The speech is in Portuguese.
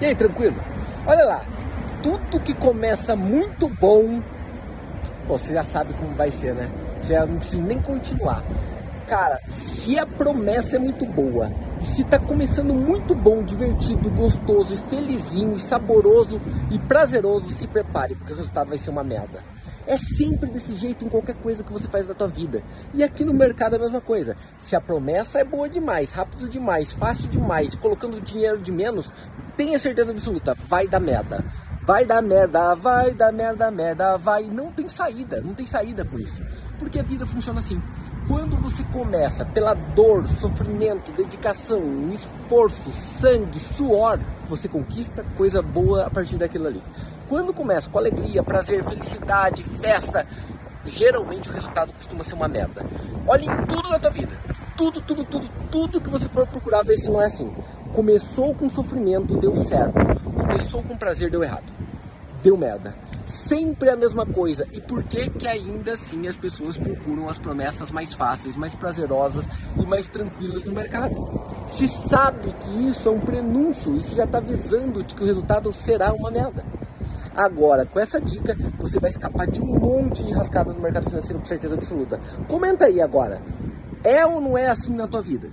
E aí, tranquilo? Olha lá, tudo que começa muito bom, pô, você já sabe como vai ser, né? Você não precisa nem continuar. Cara, se a promessa é muito boa, e se tá começando muito bom, divertido, gostoso e felizinho e saboroso e prazeroso, se prepare, porque o resultado vai ser uma merda. É sempre desse jeito em qualquer coisa que você faz da tua vida. E aqui no mercado é a mesma coisa. Se a promessa é boa demais, rápido demais, fácil demais, colocando dinheiro de menos, tenha certeza absoluta, vai dar merda. Vai dar merda, vai dar merda, merda, vai. Não tem saída, não tem saída por isso. Porque a vida funciona assim. Quando você começa pela dor, sofrimento, dedicação, esforço, sangue, suor, você conquista coisa boa a partir daquilo ali. Quando começa com alegria, prazer, felicidade, festa, geralmente o resultado costuma ser uma merda. Olhe em tudo na tua vida. Tudo, tudo, tudo, tudo que você for procurar ver se não é assim. Começou com sofrimento, deu certo. Começou com prazer, deu errado. Deu merda. Sempre a mesma coisa. E por que que ainda assim as pessoas procuram as promessas mais fáceis, mais prazerosas e mais tranquilas no mercado? Se sabe que isso é um prenúncio, isso já está avisando de que o resultado será uma merda. Agora, com essa dica, você vai escapar de um monte de rascada no mercado financeiro com certeza absoluta. Comenta aí agora. É ou não é assim na tua vida?